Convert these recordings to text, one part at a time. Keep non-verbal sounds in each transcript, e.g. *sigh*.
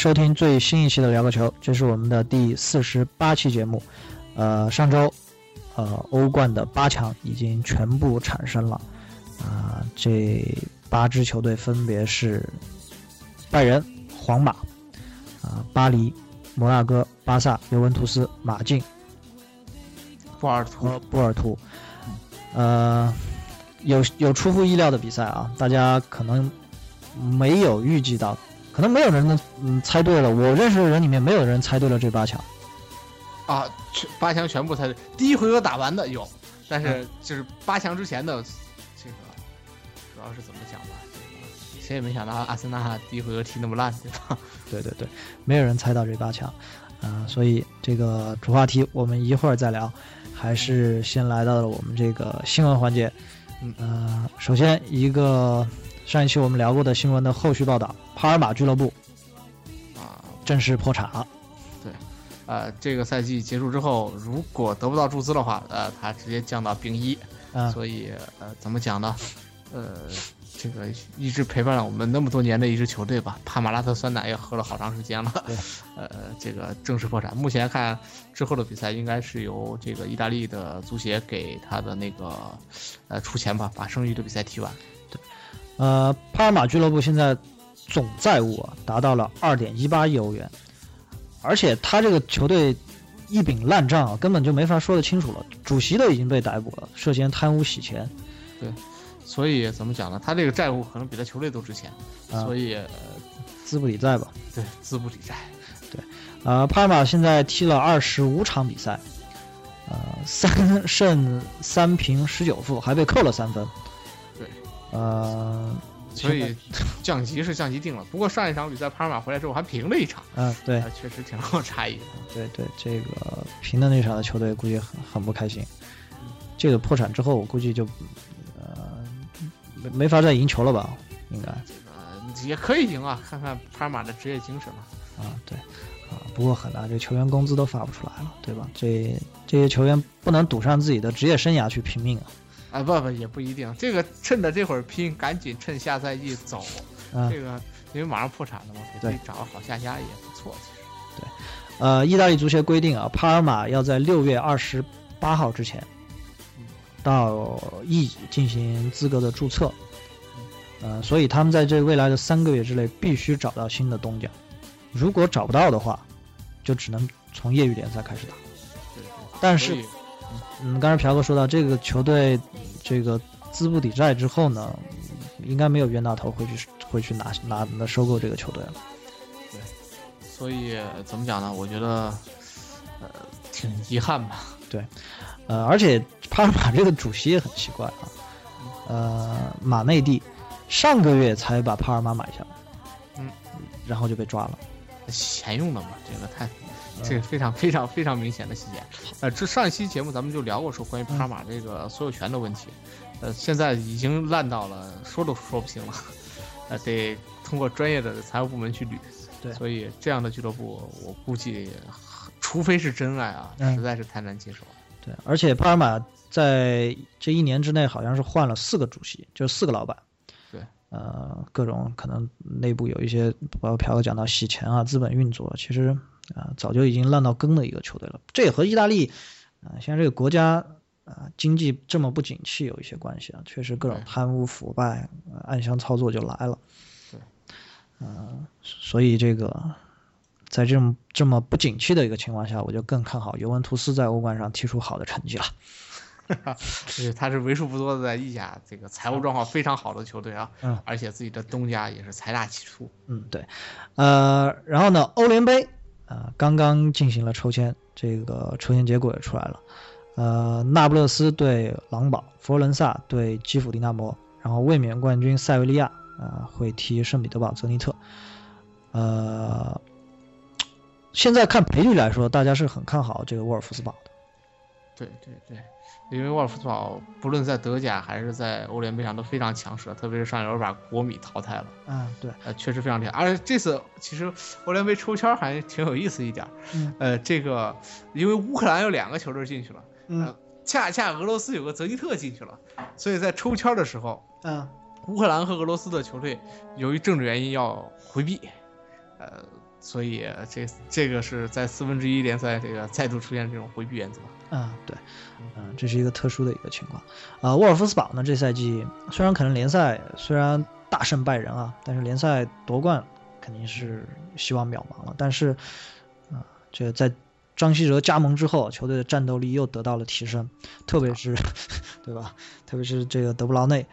收听最新一期的聊个球，这是我们的第四十八期节目。呃，上周，呃，欧冠的八强已经全部产生了，啊、这八支球队分别是拜仁、皇马、啊、巴黎、摩纳哥、巴萨、尤文图斯、马竞波尔图和波尔图。呃，有有出乎意料的比赛啊，大家可能没有预计到，可能没有人能嗯猜对了。我认识的人里面没有人猜对了这八强。啊，全八强全部猜对，第一回合打完的有，但嗯是就是八强之前的这个主要是怎么讲吧，这个谁也没想到阿森纳第一回合踢那么烂，对吧？*laughs* 对对对，没有人猜到这八强，啊、所以这个主话题我们一会儿再聊，还是先来到了我们这个新闻环节。嗯呃，首先一个上一期我们聊过的新闻的后续报道，帕尔马俱乐部啊，正式破产了。对呃，这个赛季结束之后，如果得不到注资的话，呃，他直接降到丙一，嗯、所以呃，怎么讲呢？呃，这个一直陪伴了我们那么多年的一支球队吧，帕马拉特酸奶也喝了好长时间了。呃，这个正式破产。目前看之后的比赛应该是由这个意大利的足协给他的那个呃出钱吧，把剩余的比赛踢完。呃，帕尔马俱乐部现在总债务啊达到了二点一八亿欧元，而且他这个球队一柄烂账啊，根本就没法说得清楚了。主席都已经被逮捕了，涉嫌贪污洗钱。对所以怎么讲呢？他这个债务可能比他球队都值钱，啊所以、呃、资不抵债吧。对资不抵债。对呃，帕尔马现在踢了二十五场比赛，呃，三胜三平十九负，还被扣了三分。对，呃，所以 *laughs* 降级是降级定了。不过上一场比赛帕尔马回来之后还平了一场，嗯、对呃，确实挺有差异的。*laughs* 对对，这个平的那场的球队估计很很不开心。这个破产之后，我估计就呃没没法再赢球了吧？应该呃，也可以赢啊，看看帕尔马的职业精神嘛。啊，对啊，不过很难，这球员工资都发不出来了，对吧？这这些球员不能赌上自己的职业生涯去拼命啊。啊，不不也不一定，这个趁着这会儿拼，赶紧趁下赛季走。嗯这个因为马上破产了嘛，给自对己找个好下家也不错。其实呃，意大利足协规定啊，帕尔马要在六月二十八号之前到 E 进行资格的注册。呃，所以他们在这未来的三个月之内必须找到新的东家，如果找不到的话，就只能从业余联赛开始打。对对。但是，嗯，刚才朴哥说到这个球队这个资不抵债之后呢，应该没有冤大头会去会去拿拿拿收购这个球队了。对所以呃怎么讲呢？我觉得，呃，挺遗憾吧。*laughs* 对呃，而且帕尔马这个主席也很奇怪啊，呃，马内蒂上个月才把帕尔马买下来，嗯，然后就被抓了。钱用的嘛，这个太，这个非常非常非常明显的细节。呃，这上一期节目咱们就聊过说关于帕尔马这个所有权的问题，呃，现在已经烂到了说都说不清了，呃，得通过专业的财务部门去捋。对所以这样的俱乐部，我估计，除非是真爱啊，嗯实在是太难接受了。对，而且帕尔马在这一年之内好像是换了四个主席，就是四个老板。对，呃，各种可能内部有一些，包括朴哥讲到洗钱啊、资本运作，其实啊、早就已经烂到根的一个球队了。这也和意大利啊、现在这个国家啊、经济这么不景气有一些关系啊，确实各种贪污腐败、呃暗箱操作就来了。对，嗯、所以这个。在这种这么不景气的一个情况下，我就更看好尤文图斯在欧冠上踢出好的成绩了。*laughs* 是，他是为数不多的在意甲这个财务状况非常好的球队啊，嗯。而且自己的东家也是财大气粗。嗯，对，呃，然后呢，欧联杯啊、呃刚刚进行了抽签，这个抽签结果也出来了，呃，那不勒斯对狼堡，佛罗伦萨对基辅迪纳摩，然后卫冕冠军塞维利亚啊、呃会踢圣彼得堡泽尼特，呃，现在看赔率来说，大家是很看好这个沃尔夫斯堡的，对对对，因为沃尔夫斯堡不论在德甲还是在欧联杯上都非常强势，特别是上一轮把国米淘汰了，嗯，对，呃，确实非常厉害。而且这次其实欧联杯抽签还挺有意思一点，嗯。呃，这个因为乌克兰有两个球队进去了，嗯。恰恰俄罗斯有个泽尼特进去了，所以在抽签的时候，嗯。乌克兰和俄罗斯的球队由于政治原因要回避，呃，所以这这个是在四分之一联赛这个再度出现这种回避原则。啊，对，嗯，这是一个特殊的一个情况。啊，沃尔夫斯堡呢，这赛季虽然可能联赛虽然大胜拜仁啊，但是联赛夺冠肯定是希望渺茫了。但是，啊，这个在张稀哲加盟之后，球队的战斗力又得到了提升，特别是，*laughs* 对吧？特别是这个德布劳内，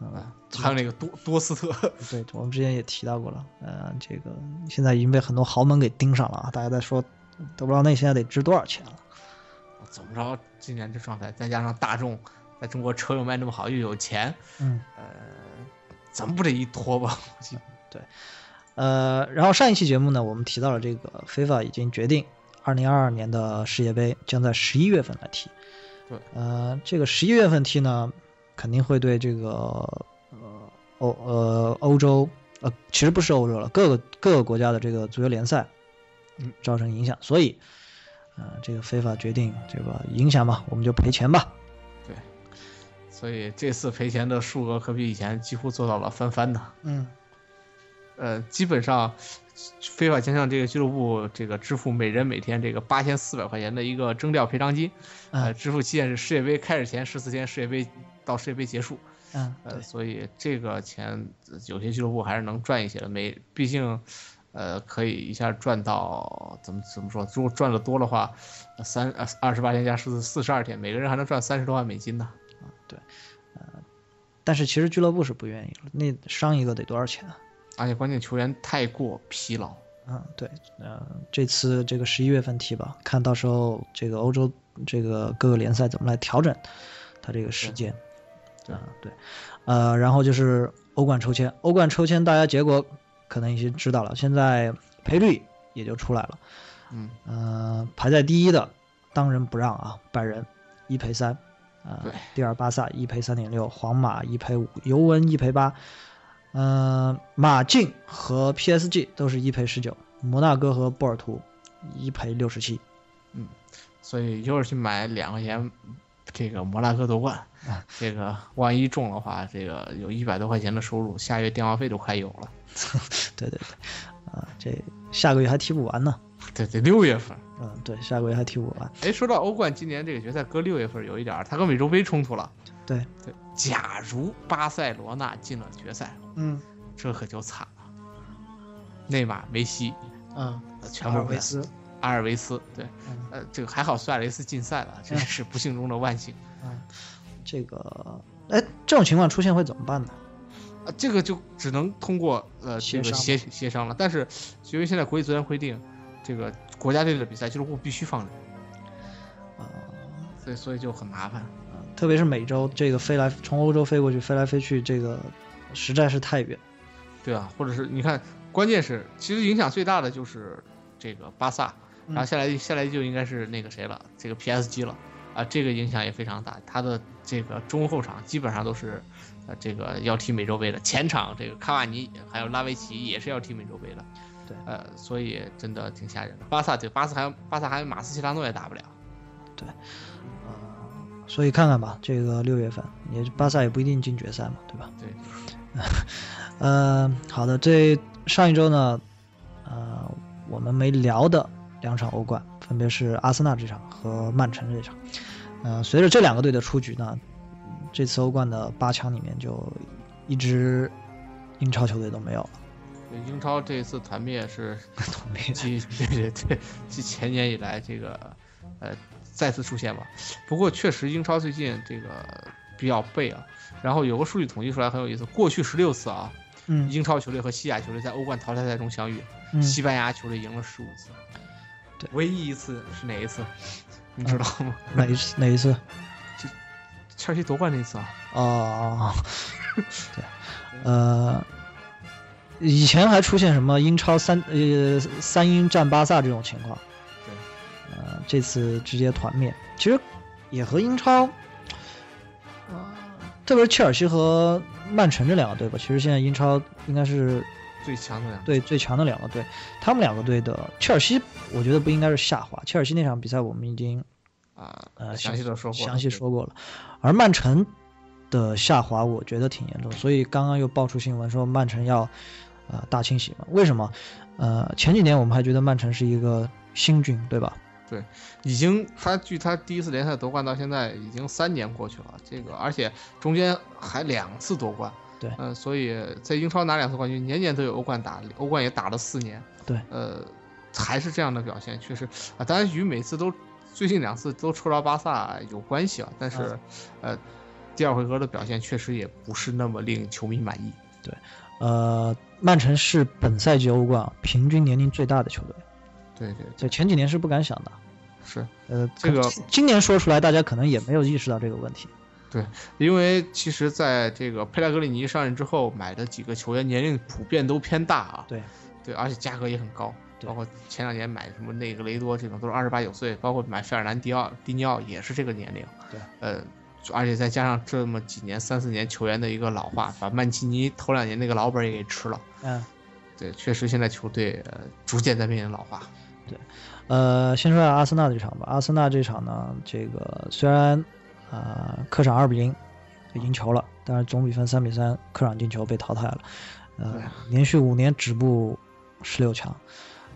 啊，还有那个多多斯特，*laughs* 对我们之前也提到过了，呃，这个现在已经被很多豪门给盯上了啊，大家在说德布劳内现在得值多少钱了。怎么着，今年这状态，再加上大众在中国车又卖那么好，又有钱，嗯，呃，咱们不得一拖吧？*laughs* 对，呃，然后上一期节目呢，我们提到了这个 FIFA 已经决定，二零二二年的世界杯将在十一月份来踢。对，呃，这个十一月份踢呢，肯定会对这个呃欧呃欧洲呃，其实不是欧洲了，各个各个国家的这个足球联赛，嗯，造成影响，所以。啊，这个非法决定，这个影响吧，我们就赔钱吧。对，所以这次赔钱的数额可比以前几乎做到了翻番的。嗯，呃，基本上非法将向这个俱乐部这个支付每人每天这个八千四百块钱的一个征调赔偿金。呃，支付期限是世界杯开始前十四天，世界杯到世界杯结束。嗯，呃，所以这个钱有些俱乐部还是能赚一些的，每，毕竟。呃，可以一下赚到怎么怎么说？如果赚的多的话，三呃二十八天加四四十二天，每个人还能赚三十多万美金呢。啊，对，呃，但是其实俱乐部是不愿意了，那伤一个得多少钱啊？而且关键球员太过疲劳。嗯，对，呃，这次这个十一月份踢吧，看到时候这个欧洲这个各个联赛怎么来调整他这个时间。对，对，呃，然后就是欧冠抽签，欧冠抽签大家结果。可能已经知道了，现在赔率也就出来了，嗯，呃，排在第一的当仁不让啊，拜仁一赔三，啊，对，第二巴萨一赔三点六，皇马一赔五，尤文一赔八，嗯，马竞和 PSG 都是一赔十九，摩纳哥和波尔图一赔六十七，嗯，所以一会儿去买两块钱。这个摩纳哥夺冠，这个万一中的话，这个有一百多块钱的收入，下月电话费都快有了。*laughs* 对对对，啊，这下个月还踢不完呢。对对，六月份。嗯，对，下个月还踢不完。哎，说到欧冠，今年这个决赛搁六月份有一点，它跟美洲杯冲突了。对对，假如巴塞罗那进了决赛，嗯，这可就惨了。内马尔、梅西，嗯，全部维斯。阿尔维斯，对，呃，这个还好，苏亚雷斯禁赛了，这是不幸中的万幸。嗯，这个，哎，这种情况出现会怎么办呢？啊，这个就只能通过呃这个协协商了。但是因为现在国际足联规定，这个国家队的比赛俱乐部必须放人，啊，所以所以就很麻烦。啊，特别是美洲这个飞来从欧洲飞过去，飞来飞去，这个实在是太远。对啊，或者是你看，关键是其实影响最大的就是这个巴萨。然后下来下来就应该是那个谁了，这个 PSG 了，啊，这个影响也非常大。他的这个中后场基本上都是，呃，这个要踢美洲杯的。前场这个卡瓦尼还有拉维奇也是要踢美洲杯的。对，呃，所以真的挺吓人的。巴萨对巴萨还有巴萨还有马斯切拉诺也打不了。对，呃，所以看看吧，这个六月份也巴萨也不一定进决赛嘛，对吧？对。*laughs* 呃，好的，这上一周呢，呃，我们没聊的。两场欧冠，分别是阿森纳这场和曼城这场。呃，随着这两个队的出局呢，这次欧冠的八强里面就一支英超球队都没有了。英超这一次团灭是 *laughs* 团灭，继对对对，继前年以来这个呃再次出现吧。不过确实英超最近这个比较背啊。然后有个数据统计出来很有意思，过去十六次啊，嗯，英超球队和西甲球队在欧冠淘汰赛中相遇，西班牙球队赢了十五次。唯一一次是哪一次？*laughs* 你知道吗？哪一次？哪一次？就切尔西夺冠那次啊！哦，*laughs* 对，呃，以前还出现什么英超三呃三英战巴萨这种情况，对，呃，这次直接团灭。其实也和英超，呃，特别是切尔西和曼城这两个队吧，其实现在英超应该是。最强的两对最强的两个队，他们两个队的切尔西，我觉得不应该是下滑。切尔西那场比赛我们已经啊呃详细的说过详细说过了，而曼城的下滑我觉得挺严重，所以刚刚又爆出新闻说曼城要呃大清洗嘛。为什么？呃，前几年我们还觉得曼城是一个新军，对吧？对已经他距他第一次联赛夺冠到现在已经三年过去了，这个而且中间还两次夺冠，对嗯、所以在英超拿两次冠军，年年都有欧冠打，欧冠也打了四年，对，呃，还是这样的表现，确实啊，当然与每次都最近两次都抽着巴萨有关系啊，但是，呃，第二回合的表现确实也不是那么令球迷满意，对呃，曼城是本赛季欧冠啊平均年龄最大的球队，对对这前几年是不敢想的。是。呃，这个今今年说出来，大家可能也没有意识到这个问题。因为其实在这个佩莱格里尼上任之后，买的几个球员年龄普遍都偏大啊。对，对，而且价格也很高，对包括前两年买什么内格雷多这种都是二十八九岁，包括买费尔南迪奥、迪尼奥也是这个年龄。对，呃，而且再加上这么几年三四年球员的一个老化，把曼奇尼头两年那个老本也给吃了。嗯，对，确实现在球队呃逐渐在面临老化。对呃，先说下阿森纳这场吧。阿森纳这场呢，这个虽然啊、呃客场二比零赢球了，但是总比分三比三，客场进球被淘汰了。呃，连续五年止步十六强。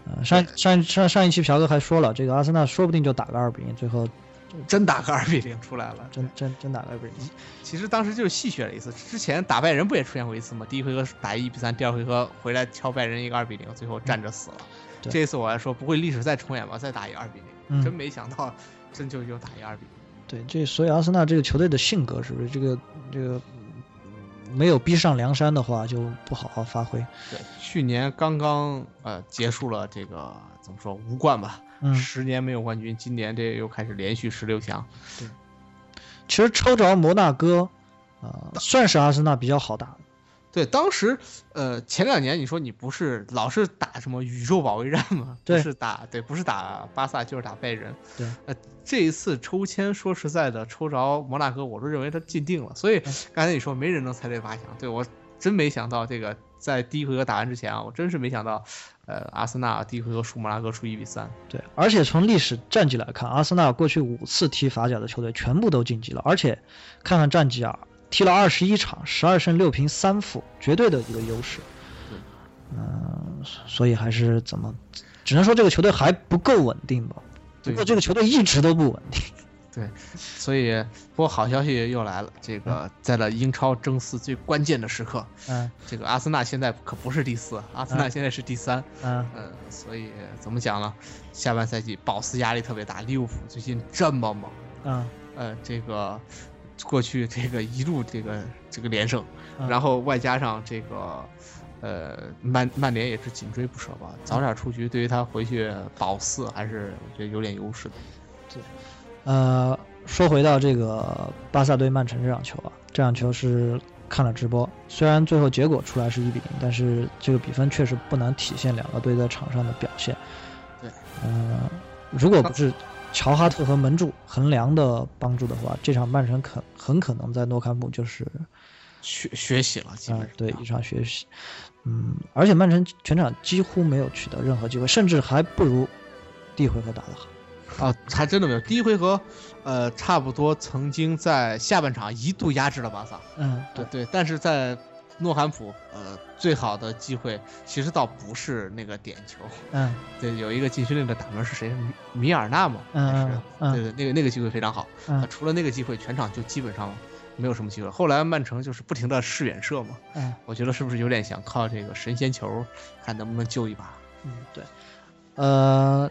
呃，上上上上一期朴哥还说了，这个阿森纳说不定就打个二比零，最后 *laughs* 真打个二比零出来了，真真真打个二比零。其实当时就是戏谑了一次，之前打拜仁不也出现过一次吗？第一回合打一比三，第二回合回来敲拜仁一个二比零，最后站着死了。对这一次我还说不会历史再重演吧，再打一二比零、嗯真没想到，真就又打一二比零。对，这所以阿森纳这个球队的性格是不是这个这个嗯没有逼上梁山的话，就不好好发挥。对，去年刚刚呃结束了这个怎么说无冠吧，嗯，十年没有冠军，今年这又开始连续十六强。对其实抽着摩纳哥，呃，算是阿森纳比较好打的。对，当时呃前两年你说你不是老是打什么宇宙保卫战吗？对不是打对，不是打巴萨就是打拜仁。对，呃这一次抽签说实在的，抽着摩纳哥，我都认为他进定了。所以嗯刚才你说没人能猜对八强，对我真没想到这个在第一回合打完之前啊，我真是没想到，呃阿森纳第一回合输摩纳哥输一比三。对，而且从历史战绩来看，阿森纳过去五次踢法甲的球队全部都晋级了，而且看看战绩啊，踢了二十一场，十二胜六平三负，绝对的一个优势。对嗯、所以还是怎么，只能说这个球队还不够稳定吧。不对过这个球队一直都不稳定。*laughs* 对所以不过好消息又来了，这个在了英超争四最关键的时刻，嗯这个阿森纳现在可不是第四，阿森纳嗯现在是第三。嗯嗯，所以怎么讲呢？下半赛季保斯压力特别大，利物浦最近这么猛，嗯呃，这个过去这个一路这个这个连胜，嗯然后外加上这个呃曼曼联也是紧追不舍吧，早点出局对于他回去保四还是我觉得有点优势的。对呃，说回到这个巴萨对曼城这场球啊，这场球是看了直播，虽然最后结果出来是一比零，但是这个比分确实不能体现两个队在场上的表现。对，呃，如果不是乔哈特和门柱横梁的帮助的话，这场曼城可很可能在诺坎普就是学学习了，基啊、本上、对一场学习。嗯，而且曼城全场几乎没有取得任何机会，甚至还不如第一回合打得好。啊，还真的没有。第一回合，呃，差不多曾经在下半场一度压制了巴萨，嗯，对对，但是在诺坎普，呃，最好的机会其实倒不是那个点球，嗯 *laughs* 对，有一个禁区内的打门是谁？米米尔纳吗？嗯是嗯嗯对对，那个那个机会非常好。嗯啊除了那个机会，全场就基本上没有什么机会。后来曼城就是不停的试远射嘛，嗯我觉得是不是有点想靠这个神仙球，看能不能救一把？嗯，对。呃，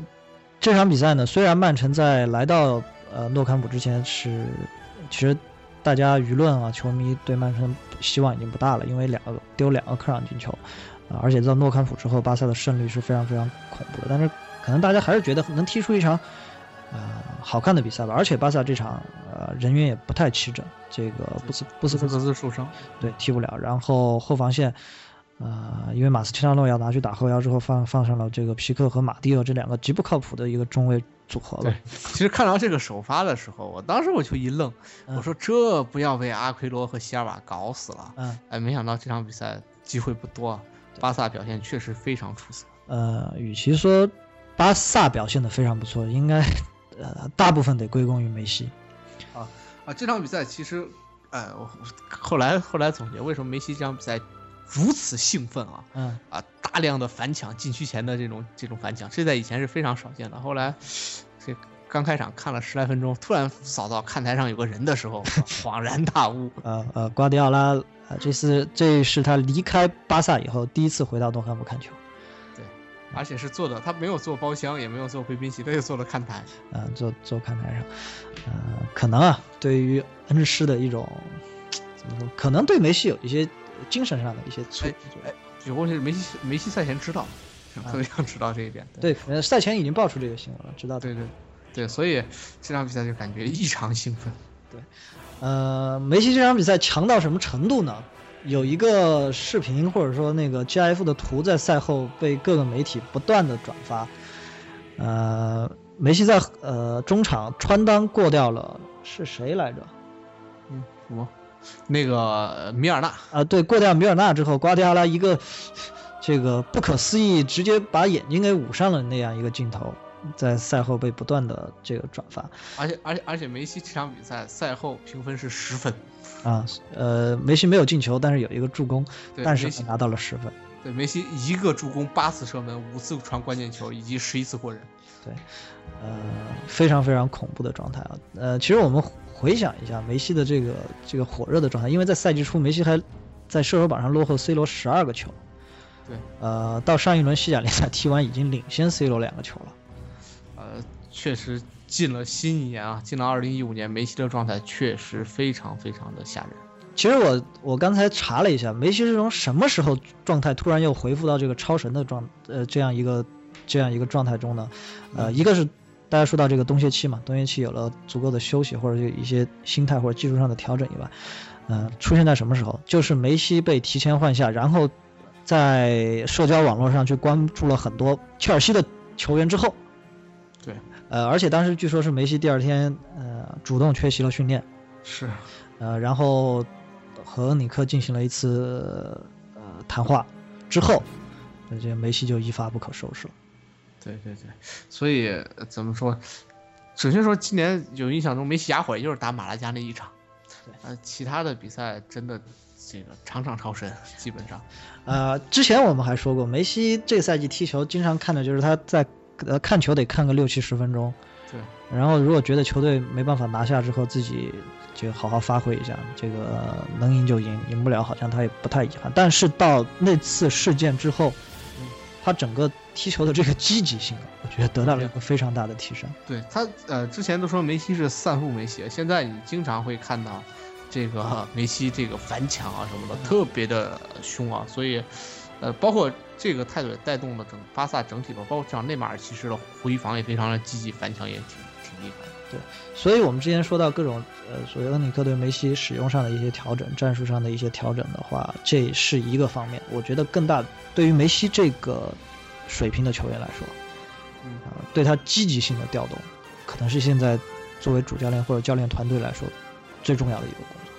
这场比赛呢，虽然曼城在来到呃诺坎普之前是，其实大家舆论啊，球迷对曼城希望已经不大了，因为两个丢两个客场进球，啊、而且在诺坎普之后，巴萨的胜率是非常非常恐怖的。但是可能大家还是觉得能踢出一场呃好看的比赛吧。而且巴萨这场呃人员也不太齐整，这个布斯布斯克斯斯受伤，对，踢不了。然后后防线，呃，因为马斯切拉诺要拿去打后腰之后放，放上了这个皮克和马蒂尔这两个极不靠谱的一个中卫组合吧对。其实看到这个首发的时候，我当时我就一愣，嗯我说这不要被阿奎罗和席尔瓦搞死了。嗯，哎，没想到这场比赛机会不多，啊，巴萨表现确实非常出色。呃，与其说巴萨表现的非常不错，应该呃大部分得归功于梅西。啊啊，这场比赛其实，呃，我后来后来总结为什么梅西这场比赛如此兴奋啊，嗯啊，大量的反抢禁区前的这种这种反抢，这在以前是非常少见的。后来这刚开场看了十来分钟，突然扫到看台上有个人的时候，*laughs* 恍然大悟。呃呃，瓜迪奥拉呃，这是这是他离开巴萨以后第一次回到诺坎普看球，而且是坐的，他没有坐包厢，也没有坐贵宾席，他就坐了看台。呃，坐坐看台上，呃，可能啊，对于恩师的一种怎么说，可能对梅西有一些精神上的一些促进作用。有过是梅西梅西赛前知道，特别 *laughs* 想知道这一点。对，呃，赛前已经爆出这个新闻了，知道的。对对对，所以这场比赛就感觉异常兴奋。对呃，梅西这场比赛强到什么程度呢？有一个视频或者说那个 GIF 的图在赛后被各个媒体不断的转发。呃，梅西在呃中场穿裆过掉了是谁来着？嗯，什么？那个米尔纳啊，对，过掉米尔纳之后，瓜迪奥拉一个这个不可思议，直接把眼睛给捂上了那样一个镜头，在赛后被不断的这个转发。而且而且而且梅西这场比赛赛后评分是十分啊，呃，梅西没有进球，但是有一个助攻，但是他拿到了十分。对，梅西一个助攻，八次射门，五次传关键球，以及十一次过人。对，呃，非常非常恐怖的状态啊。呃，其实我们回想一下梅西的这个这个火热的状态，因为在赛季初梅西还在射手榜上落后 C 罗十二个球。对，呃，到上一轮西甲联赛 *laughs* 踢完已经领先 C 罗两个球了。呃，确实进了新一年啊，进了二零一五年，梅西的状态确实非常非常的吓人。其实我我刚才查了一下，梅西是从什么时候状态突然又恢复到这个超神的状呃这样一个这样一个状态中呢？呃，一个是大家说到这个冬歇期嘛，冬歇期有了足够的休息或者有一些心态或者技术上的调整以外，嗯、呃，出现在什么时候？就是梅西被提前换下，然后在社交网络上去关注了很多切尔西的球员之后。对，呃，而且当时据说是梅西第二天呃主动缺席了训练。是，呃，然后。和恩里克进行了一次呃谈话之后，那这梅西就一发不可收拾了。对对对，所以怎么说？首先说今年有印象中梅西哑火，也就是打马拉加那一场。呃，其他的比赛真的这个场场超神，基本上。呃，之前我们还说过，梅西这赛季踢球经常看的就是他在呃看球得看个六七十分钟。对。然后如果觉得球队没办法拿下之后，自己。就好好发挥一下，这个能赢就赢，赢不了好像他也不太遗憾。但是到那次事件之后，他整个踢球的这个积极性，我觉得得到了一个非常大的提升。对他，呃，之前都说梅西是散户梅西，现在你经常会看到这个 *laughs* 梅西这个反抢啊什么的，特别的凶啊。所以，呃，包括这个态度也带动了整巴萨整体的，包括像内马尔其实的回防也非常的积极，反抢也挺挺厉害的。对，所以我们之前说到各种呃，所谓恩里克对梅西使用上的一些调整，战术上的一些调整的话，这是一个方面。我觉得更大对于梅西这个水平的球员来说，嗯啊、呃，对他积极性的调动，可能是现在作为主教练或者教练团队来说最重要的一个工作。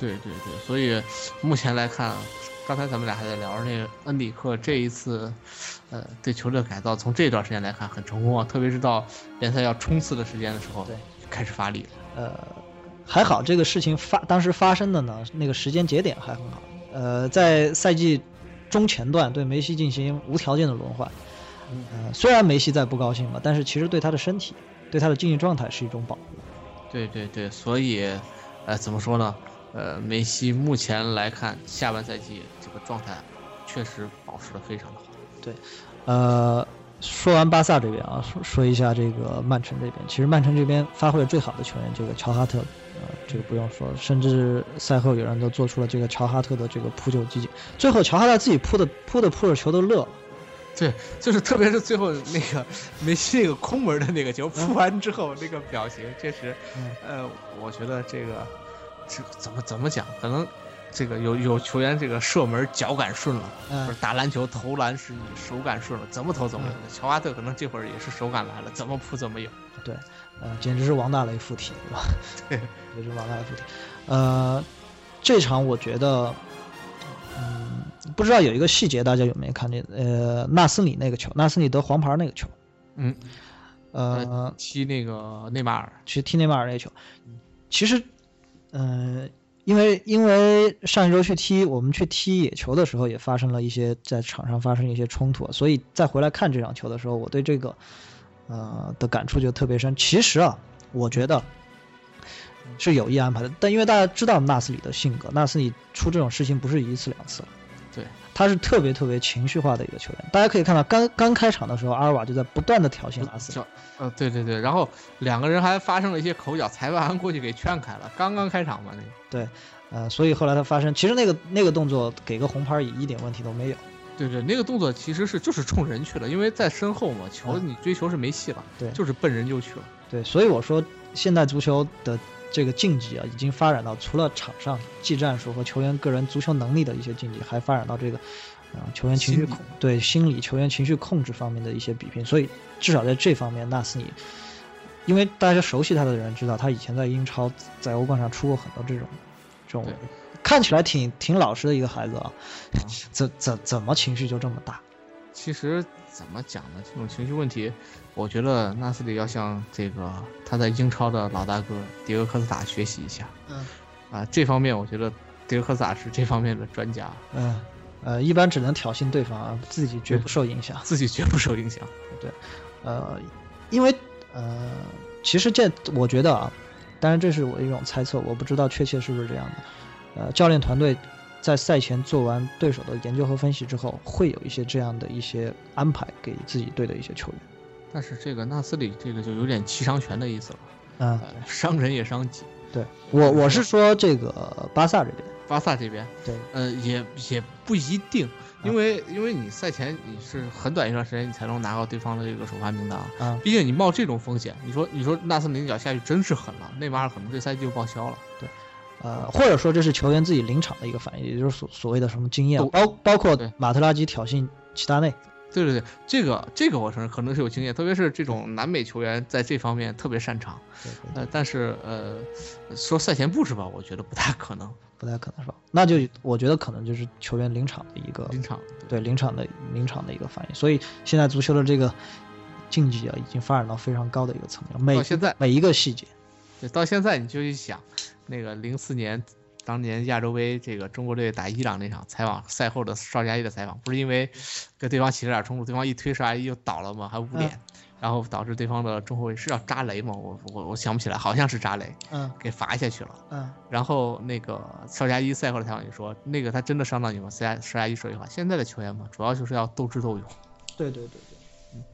对对对，所以目前来看，刚才咱们俩还在聊那个恩里克这一次。呃，对球队的改造，从这段时间来看很成功啊，特别是到联赛要冲刺的时间的时候，对，开始发力了。呃，还好这个事情发当时发生的呢，那个时间节点还很好。呃，在赛季中前段对梅西进行无条件的轮换，呃，虽然梅西在不高兴吧，但是其实对他的身体、对他的竞技状态是一种保护。对对对，所以，呃，怎么说呢？呃，梅西目前来看，下半赛季这个状态确实保持的非常的好。对，呃，说完巴萨这边啊，说说一下这个曼城这边。其实曼城这边发挥的最好的球员，这个乔哈特，呃，这个不用说，甚至赛后有人都做出了这个乔哈特的这个扑救集锦。最后乔哈特自己扑的扑的扑着球都乐了。对，就是特别是最后那个梅西那个空门的那个球扑完之后那个表情，确实，呃，我觉得这个这怎么怎么讲，可能。这个有有球员这个射门脚感顺了，嗯、或者打篮球投篮是你手感顺了，怎么投怎么有。嗯、乔阿特可能这会儿也是手感来了，怎么扑怎么有。对，呃，简直是王大雷附体，对吧？对，*laughs* 简直是王大雷附体。呃，这场我觉得，嗯，不知道有一个细节大家有没有看见？呃，纳斯里那个球，纳斯里得黄牌那个球，嗯，呃，踢那个内马尔，去踢内马尔那个球，其实，嗯、呃。因为因为上一周去踢我们去踢野球的时候，也发生了一些在场上发生一些冲突，所以再回来看这场球的时候，我对这个呃的感触就特别深。其实啊，我觉得是有意安排的，但因为大家知道纳斯里的性格，纳斯里出这种事情不是一次两次了。对，他是特别特别情绪化的一个球员。大家可以看到，刚刚开场的时候，阿尔瓦就在不断的挑衅拉斯里。呃，对对对，然后两个人还发生了一些口角，裁判过去给劝开了。刚刚开场嘛，那个。对，呃，所以后来他发生，其实那个那个动作给个红牌也一点问题都没有。对对，那个动作其实是就是冲人去了，因为在身后嘛，球你追求是没戏了。对，就是奔人就去了。对，所以我说现代足球的这个竞技啊，已经发展到除了场上技战术和球员个人足球能力的一些竞技，还发展到这个啊球员情绪控对心理球员情绪控制方面的一些比拼。所以至少在这方面，纳斯尼，因为大家熟悉他的人知道，他以前在英超在欧冠上出过很多这种这种。看起来挺挺老实的一个孩子啊，怎怎怎么情绪就这么大？其实怎么讲呢？这种情绪问题，我觉得纳斯里要向这个他在英超的老大哥迪戈科斯塔学习一下。嗯，啊，这方面我觉得迪戈科斯塔是这方面的专家。嗯，呃，一般只能挑衅对方啊，自己绝不受影响。自己绝不受影响。对，呃，因为呃，其实这我觉得啊，当然这是我一种猜测，我不知道确切是不是这样的。呃，教练团队在赛前做完对手的研究和分析之后，会有一些这样的一些安排给自己队的一些球员。但是这个纳斯里这个就有点七伤拳的意思了，嗯，伤人也伤己。对我我是说这个巴萨这边，巴萨这边，对，呃，也也不一定，因为因为你赛前你是很短一段时间你才能拿到对方的这个首发名单啊，毕竟你冒这种风险，你说你说纳斯里脚下去真是狠了，内马尔可能这赛季就报销了。对。呃，或者说这是球员自己临场的一个反应，也就是所所谓的什么经验，包包括马特拉基挑衅齐达内。对对对，这个这个我承认可能是有经验，特别是这种南美球员在这方面特别擅长。呃，但是呃，说赛前布置吧，我觉得不太可能，不太可能是吧？那就我觉得可能就是球员临场的一个临场，对临场的临场的一个反应。所以现在足球的这个竞技啊，已经发展到非常高的一个层面，每现在每一个细节。对，到现在你就去想，那个零四年当年亚洲杯这个中国队打伊朗那场采访，赛后的邵佳一的采访，不是因为跟对方起了点冲突，对方一推邵佳一就倒了嘛？还捂脸，然后导致对方的中后卫是要扎雷吗？我我我想不起来，好像是扎雷，嗯，给罚下去了，嗯，然后那个邵佳一赛后的采访就说，那个他真的伤到你吗？邵佳邵佳一说一句话，现在的球员嘛，主要就是要斗智斗勇。对对对对，嗯，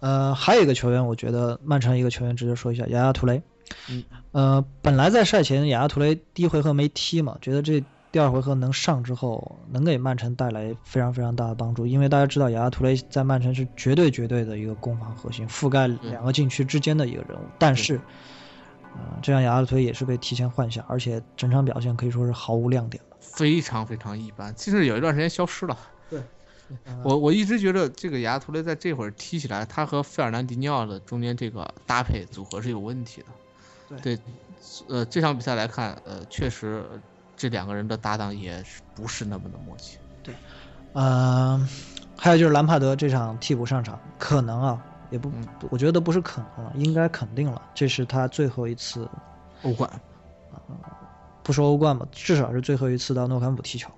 呃，还有一个球员，我觉得曼城一个球员值得说一下，雅亚图雷。嗯，呃，本来在赛前雅亚图雷第一回合没踢嘛，觉得这第二回合能上之后，能给曼城带来非常非常大的帮助。因为大家知道雅亚图雷在曼城是绝对绝对的一个攻防核心，覆盖两个禁区之间的一个人物。但是，呃，这样雅亚图雷也是被提前换下，而且整场表现可以说是毫无亮点非常非常一般。其实有一段时间消失了。对，我我一直觉得这个亚亚图雷在这会儿踢起来，他和费尔南迪尼奥的中间这个搭配组合是有问题的。对，呃，这场比赛来看，呃，确实这两个人的搭档也不是那么的默契。对，呃，还有就是兰帕德这场替补上场，可能啊，也不，我觉得不是可能了，应该肯定了，这是他最后一次欧冠，啊，不说欧冠吧，至少是最后一次到诺坎普踢球。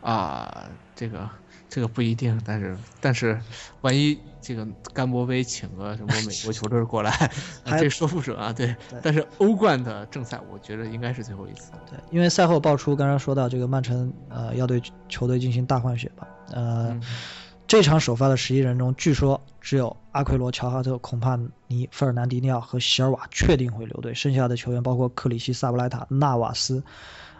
啊，这个。这个不一定，但是但是，万一这个甘博杯请个什么美国球队过来 *laughs* *laughs* 这说不准啊。对，但是欧冠的正赛，我觉得应该是最后一次。对，因为赛后爆出，刚刚说到这个曼城呃要对球队进行大换血吧。呃，这场首发的十一人中，据说只有阿奎罗、乔哈特、孔帕尼、费尔南迪尼奥和席尔瓦确定会留队，剩下的球员包括克里希、萨布莱塔、纳瓦斯、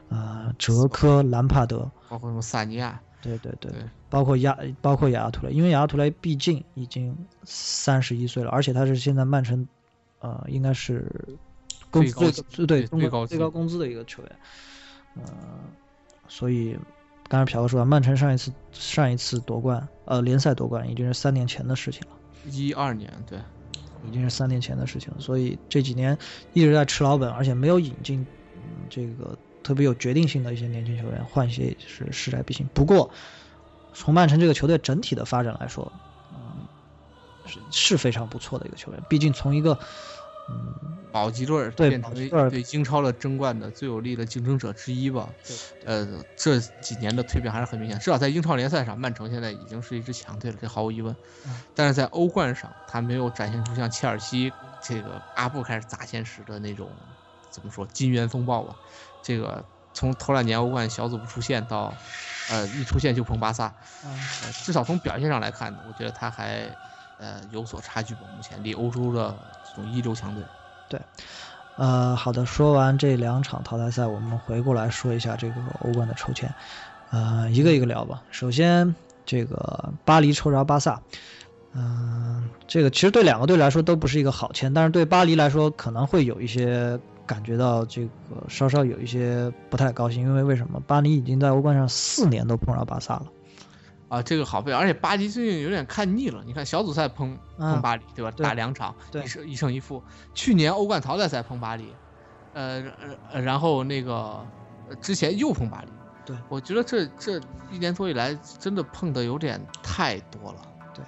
呃哲科、兰帕德，包括什么萨尼亚。对对对，包括亚包括亚亚图雷，因为亚亚图雷毕竟已经三十一岁了，而且他是现在曼城，呃，应该是工资最对最高最高工资的一个球员，呃，所以刚才朴哥说曼城上一次上一次夺冠，呃，联赛夺冠已经是三年前的事情了，一二年对，已经是三年前的事情了，所以这几年一直在吃老本，而且没有引进这个。特别有决定性的一些年轻球员换血也是势在必行。不过，从曼城这个球队整体的发展来说，嗯，是是非常不错的一个球员。毕竟从一个嗯，保级队对变成保级队对英超的争冠的最有力的竞争者之一吧。呃，这几年的蜕变还是很明显，至少在英超联赛上，曼城现在已经是一支强队了，这毫无疑问。嗯但是在欧冠上，他没有展现出像切尔西这个阿布开始砸钱时的那种怎么说金元风暴吧。这个从头两年欧冠小组不出现到，呃一出现就碰巴萨，至少从表现上来看，我觉得他还呃有所差距吧。目前离欧洲的这种一流强队。对呃，好的，说完这两场淘汰赛，我们回过来说一下这个欧冠的抽签，呃，一个一个聊吧。首先，这个巴黎抽着巴萨，嗯、这个其实对两个队来说都不是一个好签，但是对巴黎来说可能会有一些感觉到这个稍稍有一些不太高兴，因为为什么？巴黎已经在欧冠上四年都碰到巴萨了，啊，这个好背，而且巴黎最近有点看腻了。你看小组赛碰碰嗯巴黎，对吧？对打两场，对一胜一胜一负。去年欧冠淘汰赛碰巴黎，呃，呃然后那个呃之前又碰巴黎。对，我觉得这这一年多以来，真的碰的有点太多了。对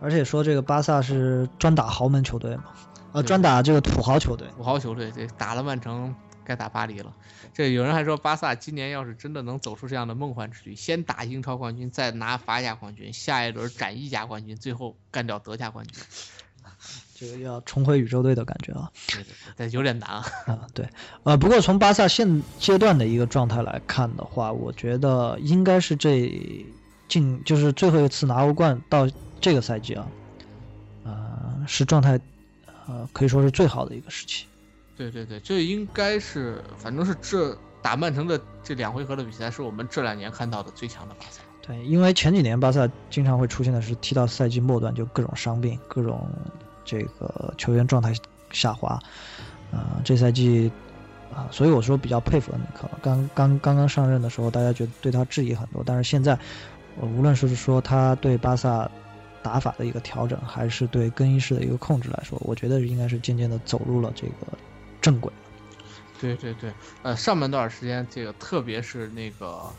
而且说这个巴萨是专打豪门球队嘛，呃，专打这个土豪球队。土豪球队，对打了曼城，该打巴黎了。这有人还说，巴萨今年要是真的能走出这样的梦幻之旅，先打英超冠军，再拿法甲冠军，下一轮斩意甲冠军，最后干掉德甲冠军。*laughs* 这个要重回宇宙队的感觉啊！对对对，有点难啊。*laughs* 啊，对，呃，不过从巴萨现阶段的一个状态来看的话，我觉得应该是这近就是最后一次拿欧冠到这个赛季啊，呃，是状态，呃，可以说是最好的一个时期。对对对，这应该是，反正是这打曼城的这两回合的比赛，是我们这两年看到的最强的巴萨。对，因为前几年巴萨经常会出现的是踢到赛季末段就各种伤病，各种这个球员状态下滑，啊、这赛季啊，所以我说比较佩服恩里克。刚刚刚刚上任的时候，大家觉得对他质疑很多，但是现在，呃无论是说他对巴萨打法的一个调整，还是对更衣室的一个控制来说，我觉得应该是渐渐的走入了这个正轨。对对对，呃，上半段时间，这个特别是那个，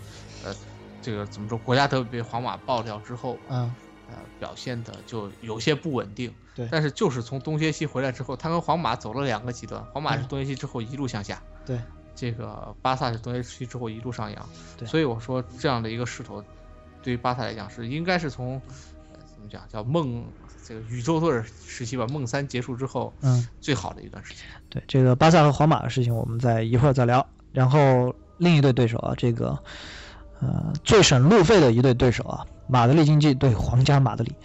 呃，这个怎么说，国家德比被皇马爆掉之后，嗯，呃，表现的就有些不稳定。对但是就是从东歇西回来之后，他跟皇马走了两个极端，皇马是嗯东歇西之后一路向下，对，这个巴萨是东歇西之后一路上扬。对所以我说这样的一个势头，对于巴萨来讲是应该是从，么讲叫梦这个宇宙队时期吧，梦三结束之后嗯。最好的一段时间。对这个巴萨和皇马的事情，我们再一会儿再聊。然后另一队对手啊，这个呃最省路费的一队对手啊，马德里竞技对皇家马德里。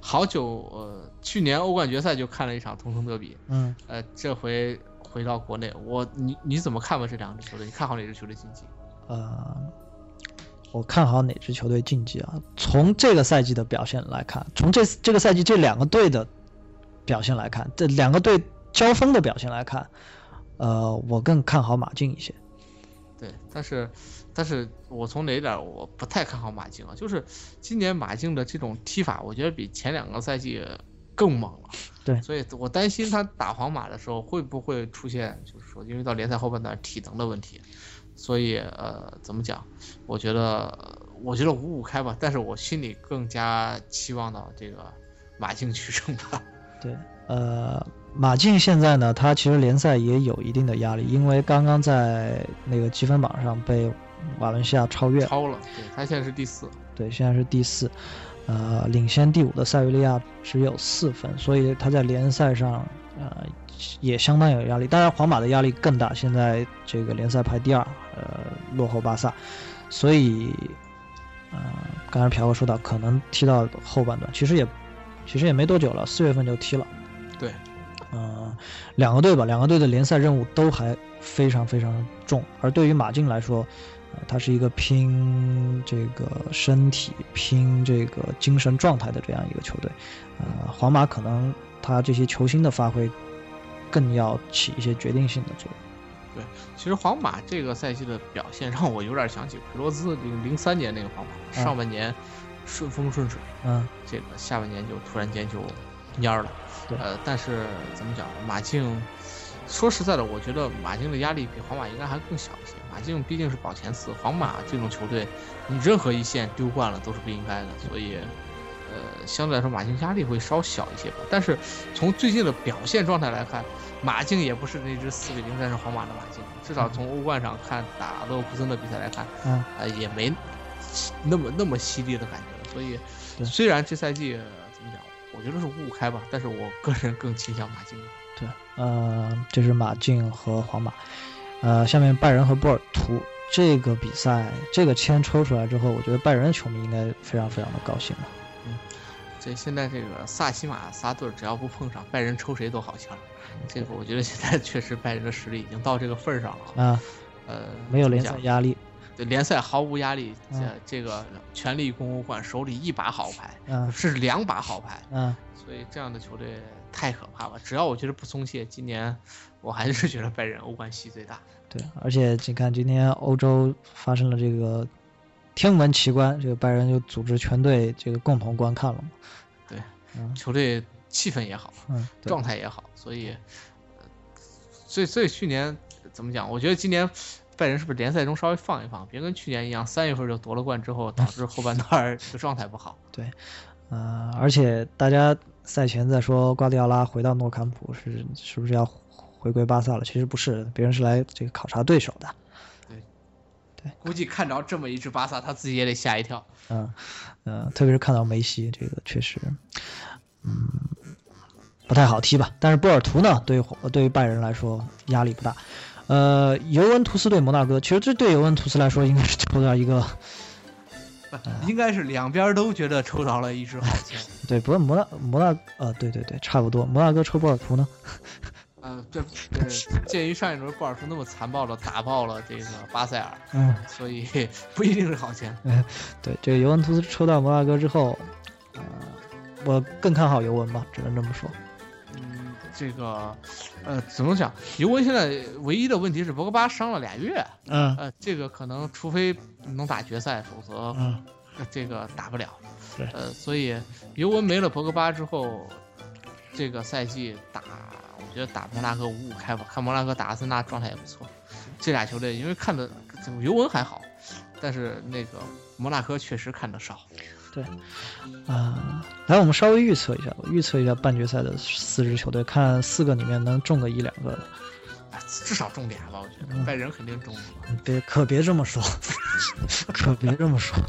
好久呃，去年欧冠决赛就看了一场同城德比，嗯，呃，这回回到国内，我你你怎么看吧这两支球队？你看好哪支球队晋级？呃，我看好哪支球队晋级啊？从这个赛季的表现来看，从这这个赛季这两个队的表现来看，这两个队交锋的表现来看，呃，我更看好马竞一些。对，但是，但是我从哪点我不太看好马竞啊？就是今年马竞的这种踢法，我觉得比前两个赛季更猛了。对所以我担心他打皇马的时候会不会出现，就是说，因为到联赛后半段体能的问题，所以呃，怎么讲？我觉得，我觉得五五开吧，但是我心里更加期望到这个 *laughs* 马竞取胜吧。*laughs* 对，呃，马竞现在呢，他其实联赛也有一定的压力，因为刚刚在那个积分榜上被瓦伦西亚超越，超了，对他现在是第四。对，现在是第四，呃，领先第五的塞维利亚只有四分，所以他在联赛上呃也相当有压力。当然，皇马的压力更大，现在这个联赛排第二，呃，落后巴萨，所以呃，刚才朴哥说到可能踢到后半段，其实也其实也没多久了，四月份就踢了。对，呃，两个队吧，两个队的联赛任务都还非常非常重，而对于马竞来说，呃，它是一个拼这个身体、拼这个精神状态的这样一个球队，呃，皇马可能他这些球星的发挥更要起一些决定性的作用。对其实皇马这个赛季的表现让我有点想起奎罗兹零零三年那个皇马，嗯上半年顺风顺水，嗯，这个下半年就突然间就蔫儿了。对呃，但是怎么讲，马竞说实在的，我觉得马竞的压力比皇马应该还更小一些。马竞毕竟是保前四，皇马这种球队，你任何一线丢惯了都是不应该的，所以呃，相对来说马竞压力会稍小一些吧。但是从最近的表现状态来看，马竞也不是那支四比零战胜皇马的马竞，至少从欧冠上看打勒沃库森的比赛来看，嗯，呃，也没那么那么犀利的感觉。所以虽然这赛季、呃怎么讲，我觉得是五五开吧，但是我个人更倾向马竞。对，呃，这是马竞和皇马，呃，下面拜仁和波尔图这个比赛，这个签抽出来之后，我觉得拜仁的球迷应该非常非常的高兴了。这现在这个萨奇马仨队儿只要不碰上，拜仁抽谁都好呛。这个我觉得现在确实拜仁的实力已经到这个份儿上了。啊、呃，没有联赛压力，对联赛毫无压力，这、嗯这个全力攻欧冠，手里一把好牌，嗯是两把好牌，嗯，所以这样的球队太可怕了。只要我觉得不松懈，今年我还是觉得拜仁欧冠戏最大。对，而且你看今天欧洲发生了这个天文奇观，这个拜仁就组织全队这个共同观看了嘛。对，嗯球队气氛也好，嗯，状态也好，所以，呃所以所以去年怎么讲？我觉得今年拜仁是不是联赛中稍微放一放，别跟去年一样，三月份就夺了冠之后，导致后半段儿这个状态不好。*laughs* 对呃，而且大家赛前在说瓜迪奥拉回到诺坎普是是不是要回归巴萨了？其实不是，别人是来这个考察对手的。估计看着这么一支巴萨，他自己也得吓一跳。嗯，呃，特别是看到梅西，这个确实，嗯，不太好踢吧。但是波尔图呢，对于对于拜仁来说压力不大。呃，尤文图斯对摩纳哥，其实这对尤文图斯来说应该是抽到一个，应该是两边都觉得抽到了一支好球。*laughs* 对，不过摩纳摩纳，呃，对对对，差不多。摩纳哥抽波尔图呢，呃，这呃鉴于上一轮布尔图那么残暴的打爆了这个巴塞尔，嗯，所以 *laughs* 不一定是好签。对，这个尤文图斯抽到摩纳哥之后，呃，我更看好尤文吧，只能这么说。嗯，这个，呃，怎么讲？尤文现在唯一的问题是博格巴伤了俩月，嗯呃，这个可能除非能打决赛，否则、嗯，呃这个打不了。对呃，所以尤文没了博格巴之后，这个赛季打，我觉得打摩纳哥五五开吧。看摩纳哥打阿森纳状态也不错，这俩球队因为看的尤文还好，但是那个摩纳哥确实看的少。对啊、来，我们稍微预测一下吧，预测一下半决赛的四支球队，看四个里面能中个一两个至少中俩吧，我觉得嗯拜仁肯定中别可别这么说，可别这么说。*laughs*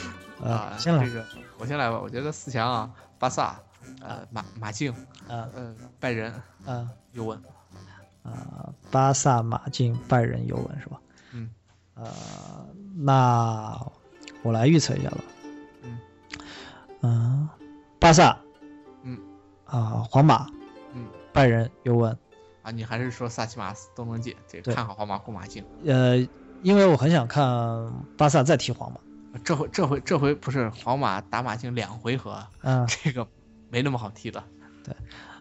*laughs* 呃，啊，先来这，个我先来吧。我觉得四强啊，巴萨，呃，马马竞，呃呃，拜仁，呃尤文。呃，巴萨、马竞、拜仁、尤文是吧？嗯。呃，那我来预测一下吧。嗯。嗯、巴萨。嗯。啊，皇马。嗯。拜仁、尤文。啊，你还是说萨奇马斯都能进？这个对看好皇马过马竞。呃，因为我很想看巴萨再踢皇马。这回这回这回不是皇马打马竞两回合，嗯。这个没那么好踢的。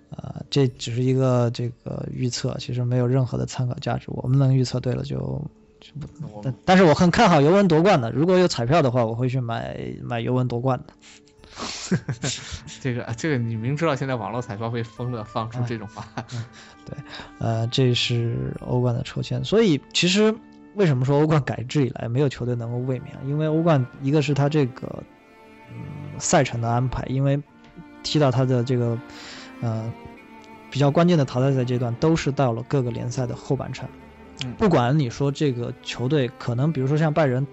呃，这只是一个这个预测，其实没有任何的参考价值。我们能预测对了就就不，我但但是我很看好尤文夺冠的。如果有彩票的话，我会去买买尤文夺冠的。*laughs* 这个这个你明知道现在网络彩票会疯了，放出这种话。对呃，这是欧冠的抽签，所以其实为什么说欧冠改制以来没有球队能够卫冕？因为欧冠一个是它这个嗯赛程的安排，因为踢到他的这个呃比较关键的淘汰赛阶段，都是到了各个联赛的后半程。嗯不管你说这个球队可能，比如说像拜仁，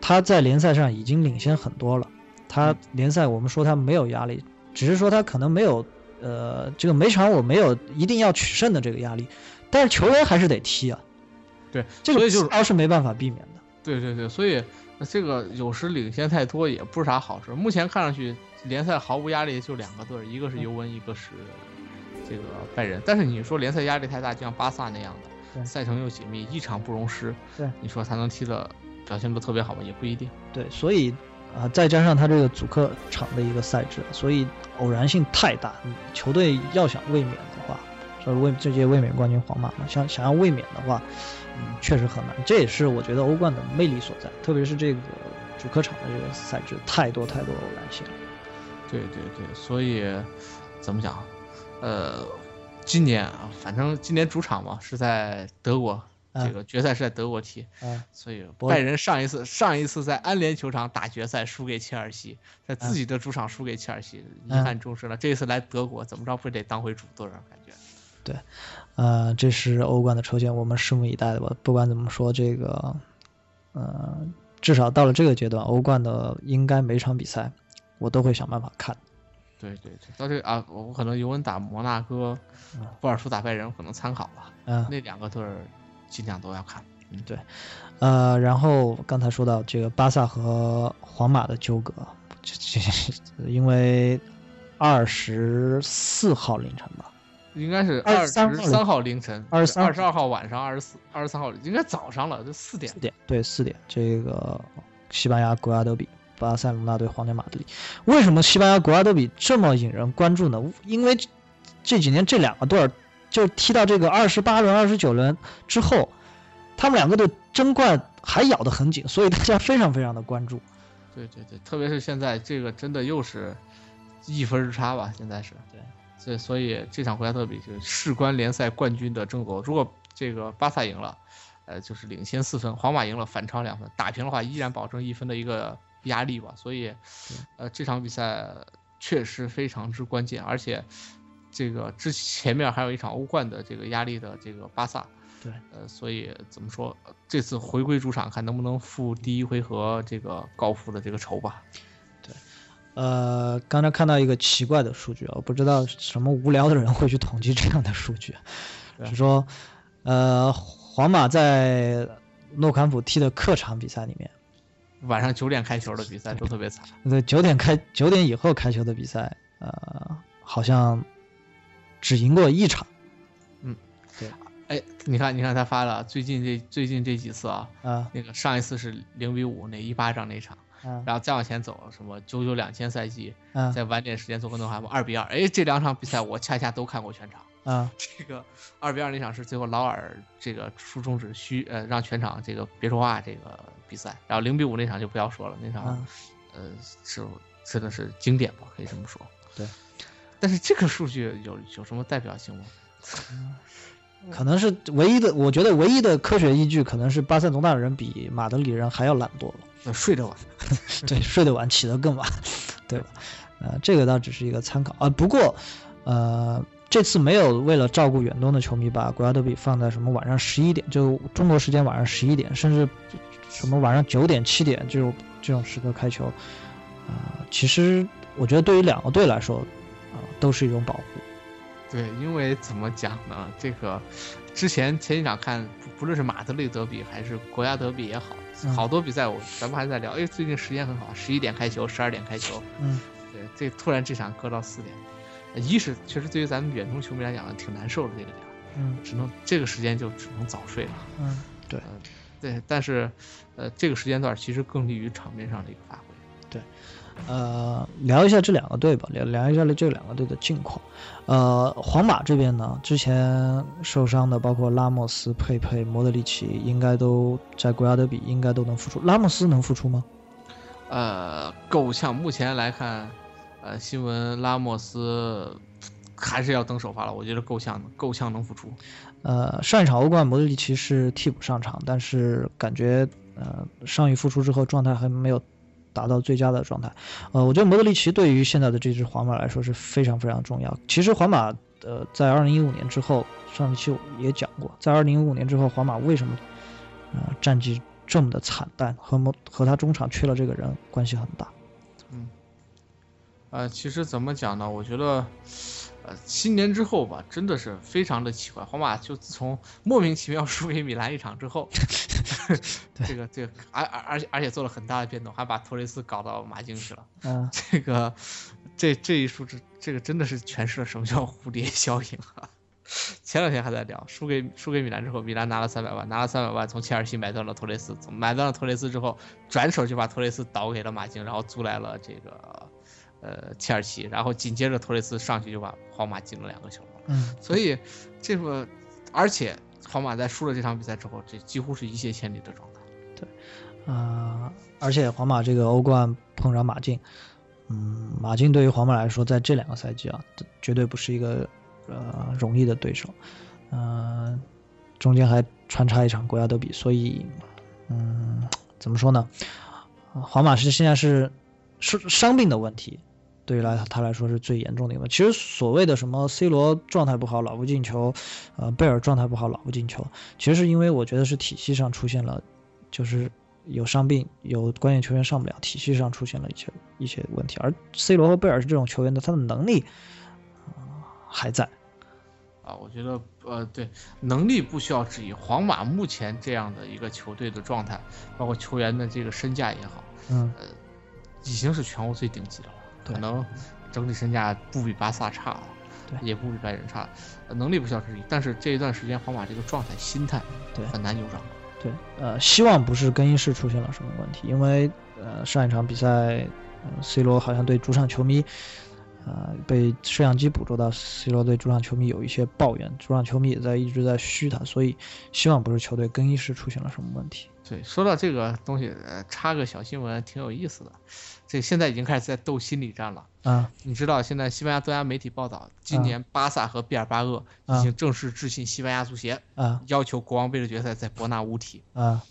他在联赛上已经领先很多了，他嗯联赛我们说他没有压力，只是说他可能没有呃这个每场我没有一定要取胜的这个压力，但是球员还是得踢啊。对，这个所以就是疲劳是没办法避免的。对对对，所以这个有时领先太多也不是啥好事。目前看上去联赛毫无压力，就两个队儿，一个是尤文，一个是这个拜仁。但是你说联赛压力太大，就像巴萨那样的，赛程又紧密，一场不容失，对，你说他能踢的表现的特别好吗？也不一定。对，所以啊、再加上他这个主客场的一个赛制，所以偶然性太大。嗯球队要想卫冕的话，这卫这届卫冕冠军皇马嘛，想想要卫冕的话，嗯，确实很难。这也是我觉得欧冠的魅力所在，特别是这个主客场的这个赛制，太多太多偶然性了。对对对，所以怎么讲？呃，今年啊，反正今年主场嘛是在德国嗯这个决赛是在德国踢，嗯所以拜仁上一次上一次在安联球场打决赛输给切尔西，在自嗯己的主场输给切尔西，遗嗯憾终生了。这一次来德国，怎么着不得当回主队啊？感觉。*laughs* 对呃，这是欧冠的抽签，我们拭目以待吧。不管怎么说，这个，呃，至少到了这个阶段，欧冠的应该每场比赛我都会想办法看。对对对，到这个啊，我可能尤文打摩纳哥嗯，波尔图打拜仁，可能参考吧。嗯、那两个队儿尽量都要看。嗯，对呃，然后刚才说到这个巴萨和皇马的纠葛，这这因为二十四号凌晨吧，应该是二十三号凌晨，二十二十二号晚上，二十四二十三号应该早上了，就四点四。点对四点，这个西班牙国家德比，巴塞罗那对皇家马德里。为什么西班牙国家德比这么引人关注呢？因为这几年这两个队儿就踢到这个二十八轮、二十九轮之后，他们两个队争冠还咬得很紧，所以大家非常非常的关注。对对对，特别是现在这个真的又是一分之差吧，现在是。对。所以所以这场国家德比就是事关联赛冠军的争夺，如果这个巴萨赢了，呃，就是领先四分；皇马赢了反超两分，打平的话依然保证一分的一个压力吧。所以，呃，这场比赛确实非常之关键，而且这个之前面还有一场欧冠的这个压力的这个巴萨。对，呃，所以怎么说，呃这次回归主场，看能不能复第一回合这个高负的这个仇吧。对呃，刚才看到一个奇怪的数据啊，我不知道什么无聊的人会去统计这样的数据，对是说，呃，皇马在诺坎普踢的客场比赛里面，晚上九点开球的比赛都特别惨，*laughs* 对，九点开九点以后开球的比赛，呃，好像只赢过一场嗯，对。哎，你看，你看他发了最近这最近这几次啊，啊。那个上一次是零比五那一巴掌那场，啊。然后再往前走，什么九九两千赛季，啊。在晚点时间做个诺坎普二比二，哎，这两场比赛我恰恰都看过全场。啊。这个二比二那场是最后劳尔这个出中指虚呃让全场这个别说话这个比赛，然后零比五那场就不要说了，那场、啊呃是真的是经典吧，可以这么说。对，但是这个数据有有什么代表性吗？可能是唯一的，我觉得唯一的科学依据可能是巴塞罗那人比马德里人还要懒惰睡得晚。*laughs* 对，睡得晚，起得更晚，*laughs* 对吧？呃，这个倒只是一个参考啊。不过，呃，这次没有为了照顾远东的球迷，把国家德比放在什么晚上十一点，就中国时间晚上十一点，甚至什么晚上九点、七点这种这种时刻开球，啊、其实我觉得对于两个队来说，啊、都是一种保护。对，因为怎么讲呢？这个之前前几场看，不不论是马德里德比还是国家德比也好，嗯好多比赛我咱们还在聊，哎，最近时间很好，十一点开球，十二点开球，嗯，对，这突然这场搁到四点，呃一是确实对于咱们远东球迷来讲挺难受的这个点儿，嗯只能这个时间就只能早睡了。嗯，对，对，但是呃这个时间段其实更利于场面上的一个发挥。对呃，聊一下这两个队吧，聊聊一下这两个队的近况。呃，皇马这边呢，之前受伤的包括拉莫斯、佩佩、莫德里奇，应该都在国家德比应该都能复出。拉莫斯能复出吗？呃，够呛，目前来看，呃，新闻拉莫斯还是要等首发了，我觉得够呛，够呛能复出。呃，上一场欧冠莫德里奇是替补上场，但是感觉呃上一复出之后状态还没有达到最佳的状态。呃，我觉得莫德里奇对于现在的这支皇马来说是非常非常重要。其实皇马呃在二零一五年之后，上一期我也讲过，在二零一五年之后，皇马为什么呃战绩这么的惨淡，和莫和他中场缺了这个人关系很大。呃，其实怎么讲呢？我觉得，呃，新年之后吧，真的是非常的奇怪。皇马就自从 *laughs* 莫名其妙输给米兰一场之后，*laughs* 这个这个，而而而且而且做了很大的变动，还把托雷斯搞到马竞去了。嗯、*laughs* 这个，这这一数值，这个真的是诠释了什么叫蝴蝶效应啊！前两天还在聊，输给输给米兰之后，米兰拿了三百万，拿了三百万从切尔西买断了托雷斯，从买断了托雷斯之后，转手就把托雷斯倒给了马竞，然后租来了这个呃切尔西，然后紧接着托雷斯上去就把皇马进了两个球，嗯，所以这个而且皇马在输了这场比赛之后，这几乎是一泻千里的状态。对啊、而且皇马这个欧冠碰上马竞，嗯，马竞对于皇马来说，在这两个赛季啊，绝对不是一个呃容易的对手。嗯、中间还穿插一场国家德比，所以，嗯，怎么说呢？皇马是现在是是伤病的问题，对于来他来说是最严重的一个。其实所谓的什么 C 罗状态不好老不进球，呃，贝尔状态不好老不进球，其实是因为我觉得是体系上出现了，就是有伤病，有关键球员上不了，体系上出现了一些一些问题。而 C 罗和贝尔是这种球员的，他的能力还在。啊，我觉得呃，对，能力不需要质疑。皇马目前这样的一个球队的状态，包括球员的这个身价也好，嗯，呃，已经是全欧最顶级的了。可能整体身价不比巴萨差，对，也不比拜仁差，能力不需要质疑。但是这一段时间皇马这个状态、心态，对，很难扭转。对，呃，希望不是更衣室出现了什么问题，因为呃，上一场比赛，C 罗好像对主场球迷。啊，被摄像机捕捉到，C 罗对主场球迷有一些抱怨，主场球迷也在一直在嘘他，所以希望不是球队更衣室出现了什么问题。对，说到这个东西，呃，插个小新闻，挺有意思的。这现在已经开始在斗心理战了。啊，你知道现在西班牙多家媒体报道，今年巴萨和毕尔巴鄂已经正式致信西班牙足协，啊，要求国王杯的决赛在伯纳乌踢。啊。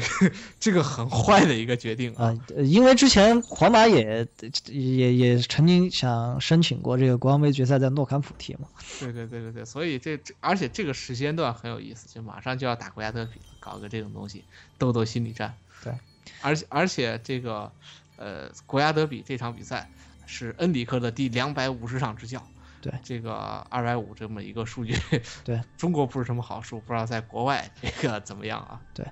这个 *laughs* 这个很坏的一个决定啊，因为之前皇马也也也曾经想申请过这个国王杯决赛在诺坎普踢嘛。对对对对对，所以这这而且这个时间段很有意思，就马上就要打国家德比，搞个这种东西斗斗心理战。对，而且而且这个呃国家德比这场比赛是恩里克的第两百五十场执教。对这个二百五这么一个数据，*laughs* 对 *laughs* 中国不是什么好数，不知道在国外 *laughs* 这个怎么样啊？对，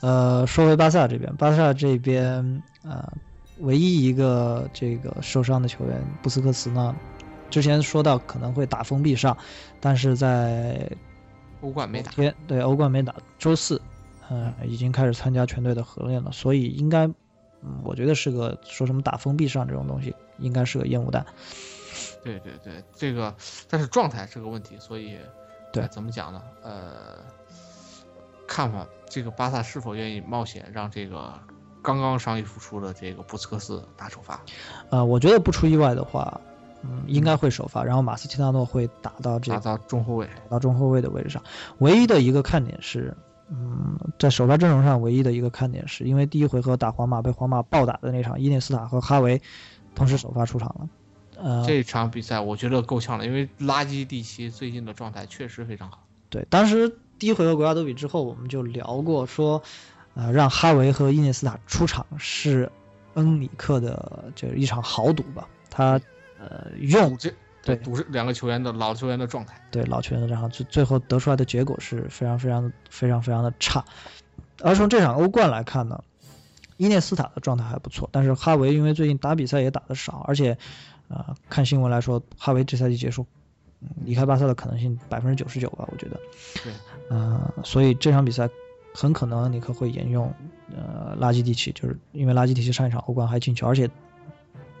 呃，说回巴萨这边，巴萨这边呃，唯一一个这个受伤的球员布斯克茨呢，之前说到可能会打封闭上，但是在欧冠没打，对欧冠没打，周四，嗯，已经开始参加全队的合练了，所以应该，嗯，我觉得是个说什么打封闭上这种东西，应该是个烟雾弹。对对对，这个但是状态是个问题，所以对怎么讲呢？呃，看法这个巴萨是否愿意冒险让这个刚刚伤愈复出的这个布斯克斯打首发？呃，我觉得不出意外的话，嗯，应该会首发，然后马斯切纳诺会打到这打到中后卫，打到中后卫的位置上。唯一的一个看点是，嗯，在首发阵容上唯一的一个看点是因为第一回合打皇马被皇马暴打的那场，伊涅斯塔和哈维同时首发出场了。这场比赛我觉得够呛了，因为垃圾蒂奇最近的状态确实非常好。对，当时第一回合国家德比之后，我们就聊过说，呃，让哈维和伊涅斯塔出场是恩里克的这一场豪赌吧？他呃用这对赌是两个球员的老球员的状态，对老球员的状态，最最后得出来的结果是非常非常非常非常的差。而从这场欧冠来看呢，伊涅斯塔的状态还不错，但是哈维因为最近打比赛也打的少，而且。啊，看新闻来说，哈维这赛季结束，离开巴萨的可能性百分之九十九吧，我觉得。对。嗯，所以这场比赛很可能尼克会沿用呃拉基蒂奇，就是因为拉基蒂奇上一场欧冠还进球，而且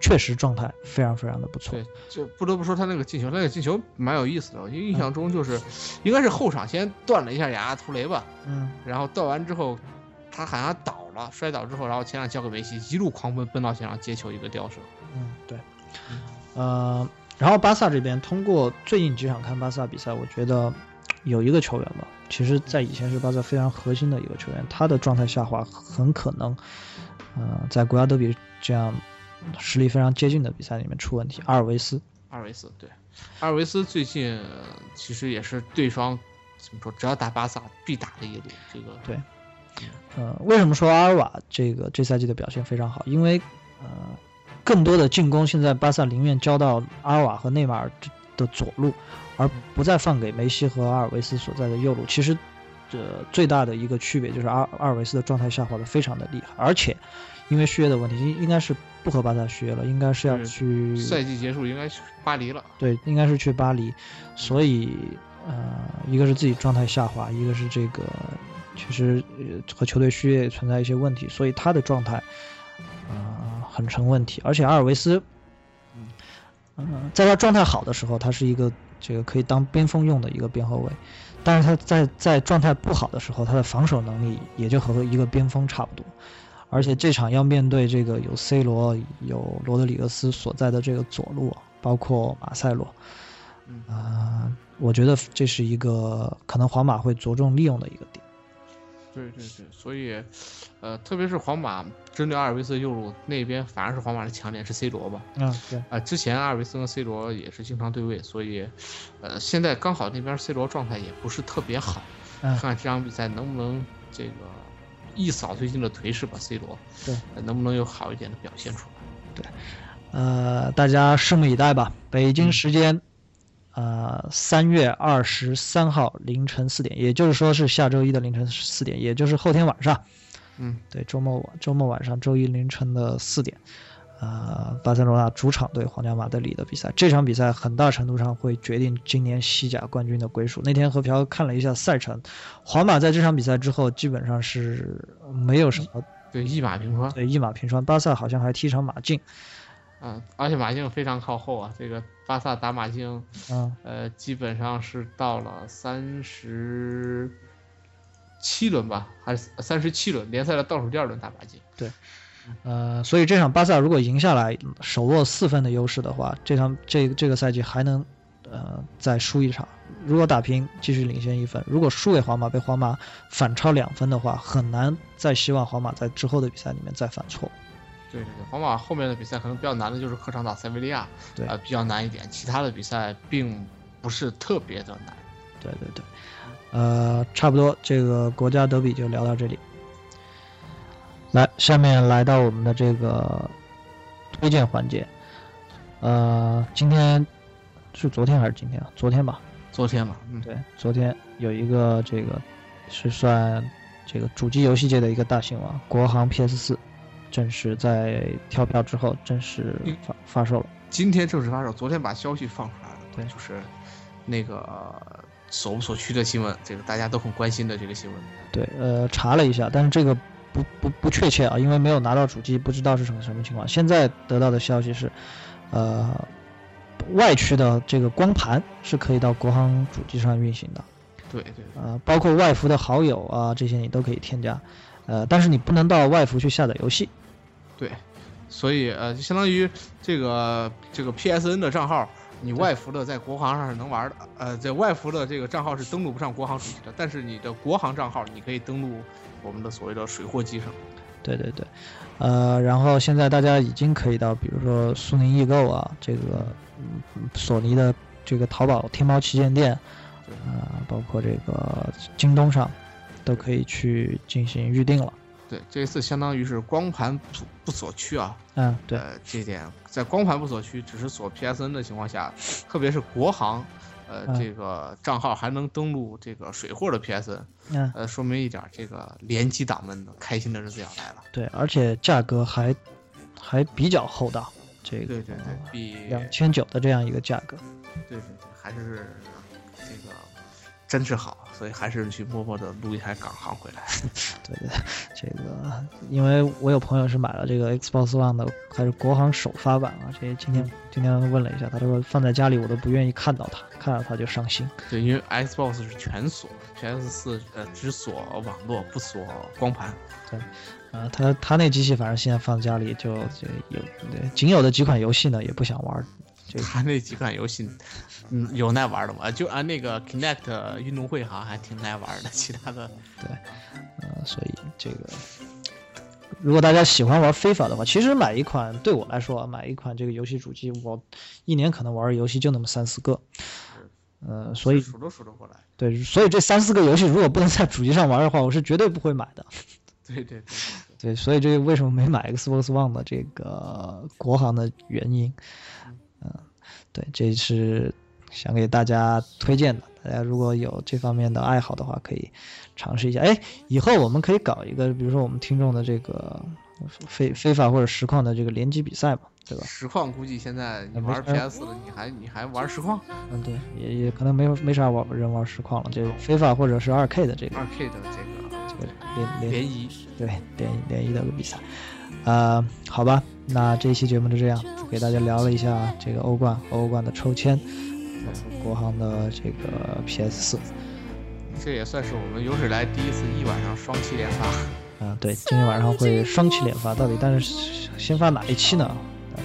确实状态非常非常的不错。对，就不得不说他那个进球，那个进球蛮有意思的。我印象中就是，应该是后场先断了一下雅亚图雷吧。嗯。然后断完之后，他好像倒了，摔倒之后，然后前场交给梅西，一路狂奔奔到前场接球一个吊射。嗯，对。呃，然后巴萨这边通过最近几场看巴萨比赛，我觉得有一个球员吧，其实在以前是巴萨非常核心的一个球员，他的状态下滑很可能，呃，在国家德比这样实力非常接近的比赛里面出问题。阿尔维斯，阿尔维斯对，阿尔维斯最近其实也是对方怎么说，只要打巴萨必打的一路。这个对，呃，为什么说阿尔瓦这个这赛季的表现非常好？因为呃。更多的进攻，现在巴萨宁愿交到阿尔瓦和内马尔的左路，而不再放给梅西和阿尔维斯所在的右路。其实，这最大的一个区别就是阿阿尔维斯的状态下滑的非常的厉害，而且因为续约的问题，应应该是不和巴萨续约了，应该是要去赛季结束应该去巴黎了。对，应该是去巴黎。所以，呃，一个是自己状态下滑，一个是这个其实和球队续约也存在一些问题，所以他的状态。啊，很成问题，而且阿尔维斯，嗯，在他状态好的时候，他是一个这个可以当边锋用的一个边后卫，但是他在在状态不好的时候，他的防守能力也就和一个边锋差不多，而且这场要面对这个有 C 罗、有罗德里格斯所在的这个左路，包括马塞洛，啊，我觉得这是一个可能皇马会着重利用的一个点。对对对，所以，呃，特别是皇马针对阿尔维斯右路那边，反而是皇马的强点是 C 罗吧？嗯，对。啊，之前阿尔维斯跟 C 罗也是经常对位，所以，呃，现在刚好那边 C 罗状态也不是特别好，看看这场比赛能不能这个一扫最近的颓势吧？C 罗，对，能不能有好一点的表现出来？对，呃，大家拭目以待吧。北京时间。呃，三月二十三号凌晨四点，也就是说是下周一的凌晨四点，也就是后天晚上。嗯，对，周末晚周末晚上，周一凌晨的四点，呃，巴塞罗那主场对皇家马德里的比赛，这场比赛很大程度上会决定今年西甲冠军的归属。那天和朴看了一下赛程，皇马在这场比赛之后基本上是没有什么对一马平川，对一马平川，巴萨好像还踢场马竞。嗯，而且马竞非常靠后啊，这个巴萨打马竞，嗯，呃，基本上是到了三十七轮吧，还是三十七轮联赛的倒数第二轮打巴金。对，呃，所以这场巴萨如果赢下来，手握四分的优势的话，这场这这个赛季还能呃再输一场。如果打平，继续领先一分；如果输给皇马，被皇马反超两分的话，很难再希望皇马在之后的比赛里面再犯错。对对对，皇马后面的比赛可能比较难的就是客场打塞维利亚，对，呃，比较难一点。其他的比赛并不是特别的难。对对对，呃，差不多，这个国家德比就聊到这里。来，下面来到我们的这个推荐环节。呃，今天是昨天还是今天啊？昨天吧。昨天吧。嗯，对，昨天有一个这个是算这个主机游戏界的一个大新闻，国行 PS 四。正式在跳票之后正式发发售了。今天正式发售，昨天把消息放出来了。对，就是那个所不所趋的新闻，这个大家都很关心的这个新闻。对，呃，查了一下，但是这个不不不确切啊，因为没有拿到主机，不知道是什么什么情况。现在得到的消息是，呃，外区的这个光盘是可以到国行主机上运行的。对对。呃，包括外服的好友啊，这些你都可以添加。呃，但是你不能到外服去下载游戏。对，所以呃，就相当于这个这个 PSN 的账号，你外服的在国行上是能玩的，呃，在外服的这个账号是登录不上国行主机的，但是你的国行账号你可以登录我们的所谓的水货机上。对对对，呃，然后现在大家已经可以到，比如说苏宁易购啊，这个索尼的这个淘宝、天猫旗舰店，啊，包括这个京东上，都可以去进行预定了。对，这一次相当于是光盘不不锁区啊。嗯，对，这点在光盘不锁区，只是锁 PSN 的情况下，特别是国行，呃，这个账号还能登录这个水货的 PSN，嗯，呃，说明一点，这个联机党们开心的日子要来了。对，而且价格还还比较厚道，这个对对对，比两千九的这样一个价格。对对对，还是这个真是好。所以还是去默默的录一台港行回来。*laughs* 对对，这个因为我有朋友是买了这个 Xbox One 的，还是国行首发版啊。这今天今天问了一下，他说放在家里我都不愿意看到它，看到它就伤心。对，因为 Xbox 是全锁，PS 四呃只锁网络不锁光盘。对，呃，他他那机器反正现在放家里就就有仅有的几款游戏呢也不想玩。*laughs* 就他那几款游戏，嗯，有耐玩的吗？就按那个 Connect 运动会好像还挺耐玩的，*laughs* 其他的，对，呃，所以这个，如果大家喜欢玩非法的话，其实买一款对我来说，买一款这个游戏主机，我一年可能玩的游戏就那么三四个，呃，所以数都数得过来。对，所以这三四个游戏如果不能在主机上玩的话，我是绝对不会买的。*laughs* 对对对，对，所以这为什么没买 Xbox One 的这个国行的原因。嗯，对，这是想给大家推荐的。大家如果有这方面的爱好的话，可以尝试一下。哎，以后我们可以搞一个，比如说我们听众的这个非非法或者实况的这个联机比赛嘛，对吧？实况估计现在你玩 PS 了，你还你还玩实况？嗯，对，也也可能没有没啥玩人玩实况了。这个非法或者是二 K 的这个二 K 的这个这个联联谊，对联联谊的个比赛。呃，好吧，那这一期节目就这样，给大家聊了一下这个欧冠欧冠的抽签，国行的这个 PS 四，这也算是我们有史来第一次一晚上双期连发。啊，对，今天晚上会双期连发，到底但是先发哪一期呢？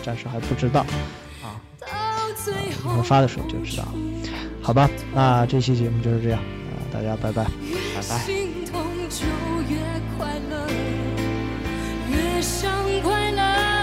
暂时还不知道。啊，一会儿发的时候就知道。好吧，那这期节目就是这样啊，大家拜拜。拜拜。心痛就越快乐，越想快乐。